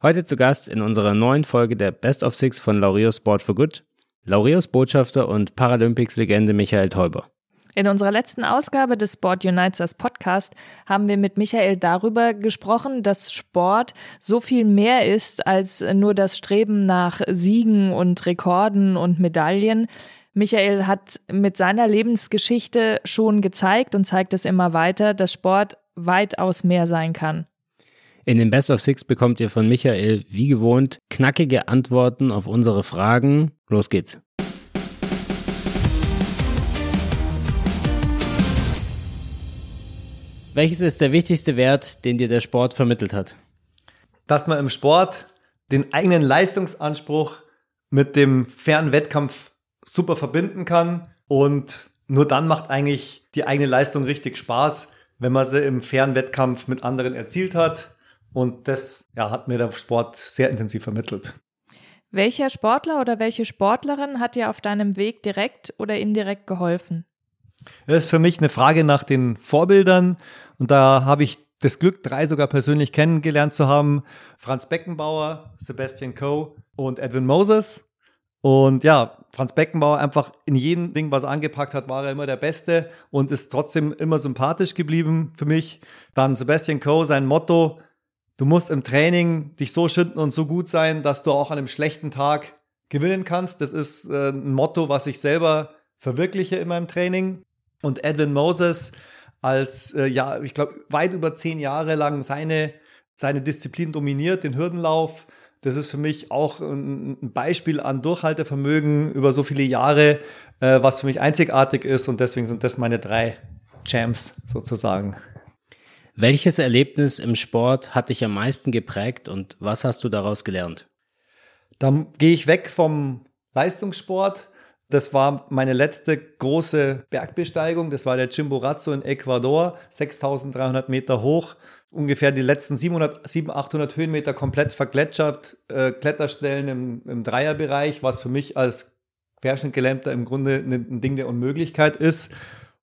Heute zu Gast in unserer neuen Folge der Best of Six von Laureus Sport for Good, Laureus Botschafter und Paralympics-Legende Michael Teuber. In unserer letzten Ausgabe des Sport Unites Podcast haben wir mit Michael darüber gesprochen, dass Sport so viel mehr ist als nur das Streben nach Siegen und Rekorden und Medaillen. Michael hat mit seiner Lebensgeschichte schon gezeigt und zeigt es immer weiter, dass Sport weitaus mehr sein kann. In den Best of Six bekommt ihr von Michael, wie gewohnt, knackige Antworten auf unsere Fragen. Los geht's. Welches ist der wichtigste Wert, den dir der Sport vermittelt hat? Dass man im Sport den eigenen Leistungsanspruch mit dem fairen Wettkampf super verbinden kann und nur dann macht eigentlich die eigene Leistung richtig Spaß, wenn man sie im fairen Wettkampf mit anderen erzielt hat und das ja, hat mir der Sport sehr intensiv vermittelt. Welcher Sportler oder welche Sportlerin hat dir auf deinem Weg direkt oder indirekt geholfen? Das ist für mich eine Frage nach den Vorbildern. Und da habe ich das Glück, drei sogar persönlich kennengelernt zu haben. Franz Beckenbauer, Sebastian Coe und Edwin Moses. Und ja, Franz Beckenbauer einfach in jedem Ding, was er angepackt hat, war er immer der Beste und ist trotzdem immer sympathisch geblieben für mich. Dann Sebastian Coe, sein Motto, Du musst im Training dich so schinden und so gut sein, dass du auch an einem schlechten Tag gewinnen kannst. Das ist äh, ein Motto, was ich selber verwirkliche in meinem Training. Und Edwin Moses als, äh, ja, ich glaube, weit über zehn Jahre lang seine, seine Disziplin dominiert, den Hürdenlauf. Das ist für mich auch ein, Beispiel an Durchhaltevermögen über so viele Jahre, äh, was für mich einzigartig ist. Und deswegen sind das meine drei Champs sozusagen. Welches Erlebnis im Sport hat dich am meisten geprägt und was hast du daraus gelernt? Dann gehe ich weg vom Leistungssport. Das war meine letzte große Bergbesteigung. Das war der Chimborazo in Ecuador, 6300 Meter hoch. Ungefähr die letzten 700, 700 800 Höhenmeter komplett vergletschert. Äh, Kletterstellen im, im Dreierbereich, was für mich als Querschnittgelähmter im Grunde ein Ding der Unmöglichkeit ist.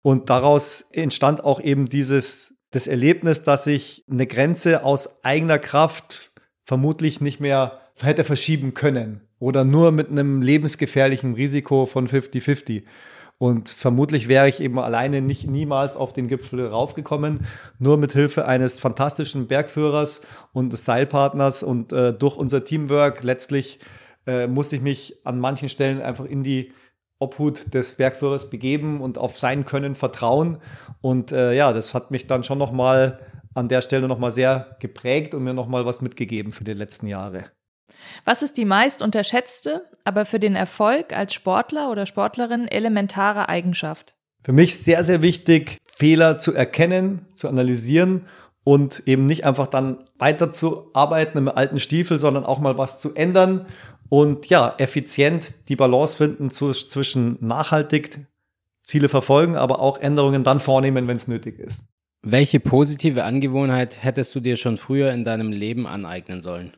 Und daraus entstand auch eben dieses das Erlebnis, dass ich eine Grenze aus eigener Kraft vermutlich nicht mehr hätte verschieben können oder nur mit einem lebensgefährlichen Risiko von 50-50. Und vermutlich wäre ich eben alleine nicht niemals auf den Gipfel raufgekommen, nur mit Hilfe eines fantastischen Bergführers und Seilpartners und äh, durch unser Teamwork letztlich äh, musste ich mich an manchen Stellen einfach in die Obhut des Bergführers begeben und auf sein Können vertrauen. Und äh, ja, das hat mich dann schon nochmal an der Stelle nochmal sehr geprägt und mir nochmal was mitgegeben für die letzten Jahre. Was ist die meist unterschätzte, aber für den Erfolg als Sportler oder Sportlerin elementare Eigenschaft? Für mich sehr, sehr wichtig, Fehler zu erkennen, zu analysieren und eben nicht einfach dann weiterzuarbeiten im alten Stiefel, sondern auch mal was zu ändern und ja, effizient die Balance finden zu, zwischen nachhaltig Ziele verfolgen, aber auch Änderungen dann vornehmen, wenn es nötig ist. Welche positive Angewohnheit hättest du dir schon früher in deinem Leben aneignen sollen?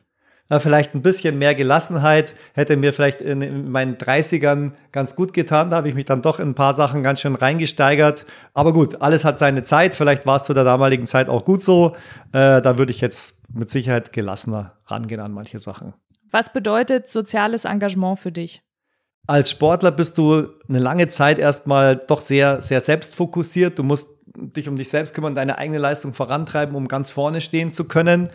Na, vielleicht ein bisschen mehr Gelassenheit hätte mir vielleicht in, in meinen 30ern ganz gut getan. Da habe ich mich dann doch in ein paar Sachen ganz schön reingesteigert. Aber gut, alles hat seine Zeit. Vielleicht war es zu der damaligen Zeit auch gut so. Äh, da würde ich jetzt mit Sicherheit gelassener rangehen an manche Sachen. Was bedeutet soziales Engagement für dich? Als Sportler bist du eine lange Zeit erstmal doch sehr, sehr selbstfokussiert. Du musst dich um dich selbst kümmern, deine eigene Leistung vorantreiben, um ganz vorne stehen zu können.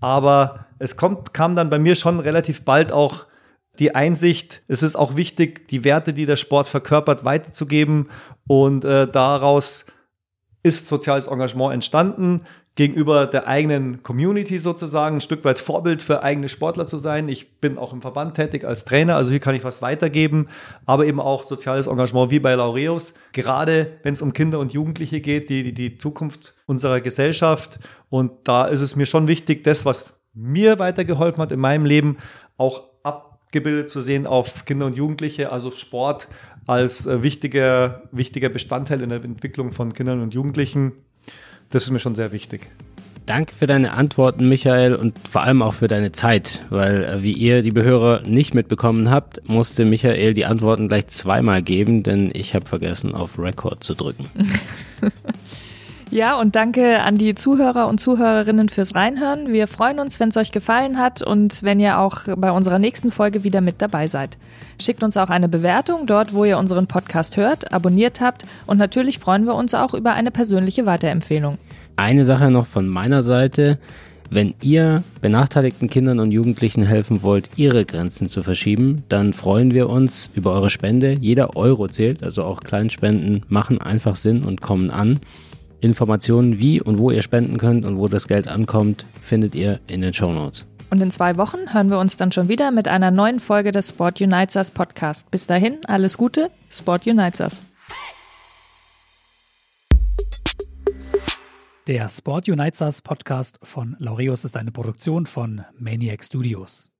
Aber es kommt, kam dann bei mir schon relativ bald auch die Einsicht, es ist auch wichtig, die Werte, die der Sport verkörpert, weiterzugeben. Und äh, daraus ist soziales Engagement entstanden gegenüber der eigenen Community sozusagen, ein Stück weit Vorbild für eigene Sportler zu sein. Ich bin auch im Verband tätig als Trainer, also hier kann ich was weitergeben, aber eben auch soziales Engagement wie bei Laureus, gerade wenn es um Kinder und Jugendliche geht, die, die, die Zukunft unserer Gesellschaft. Und da ist es mir schon wichtig, das, was mir weitergeholfen hat in meinem Leben, auch abgebildet zu sehen auf Kinder und Jugendliche, also Sport als äh, wichtiger, wichtiger Bestandteil in der Entwicklung von Kindern und Jugendlichen das ist mir schon sehr wichtig. Danke für deine Antworten, Michael, und vor allem auch für deine Zeit, weil, äh, wie ihr, liebe Hörer, nicht mitbekommen habt, musste Michael die Antworten gleich zweimal geben, denn ich habe vergessen, auf Record zu drücken. Ja, und danke an die Zuhörer und Zuhörerinnen fürs Reinhören. Wir freuen uns, wenn es euch gefallen hat und wenn ihr auch bei unserer nächsten Folge wieder mit dabei seid. Schickt uns auch eine Bewertung dort, wo ihr unseren Podcast hört, abonniert habt und natürlich freuen wir uns auch über eine persönliche Weiterempfehlung. Eine Sache noch von meiner Seite. Wenn ihr benachteiligten Kindern und Jugendlichen helfen wollt, ihre Grenzen zu verschieben, dann freuen wir uns über eure Spende. Jeder Euro zählt, also auch Kleinspenden machen einfach Sinn und kommen an. Informationen, wie und wo ihr spenden könnt und wo das Geld ankommt, findet ihr in den Show Notes. Und in zwei Wochen hören wir uns dann schon wieder mit einer neuen Folge des Sport Unites Us Podcast. Bis dahin, alles Gute, Sport Unites Us. Der Sport Unites Us Podcast von Laureus ist eine Produktion von Maniac Studios.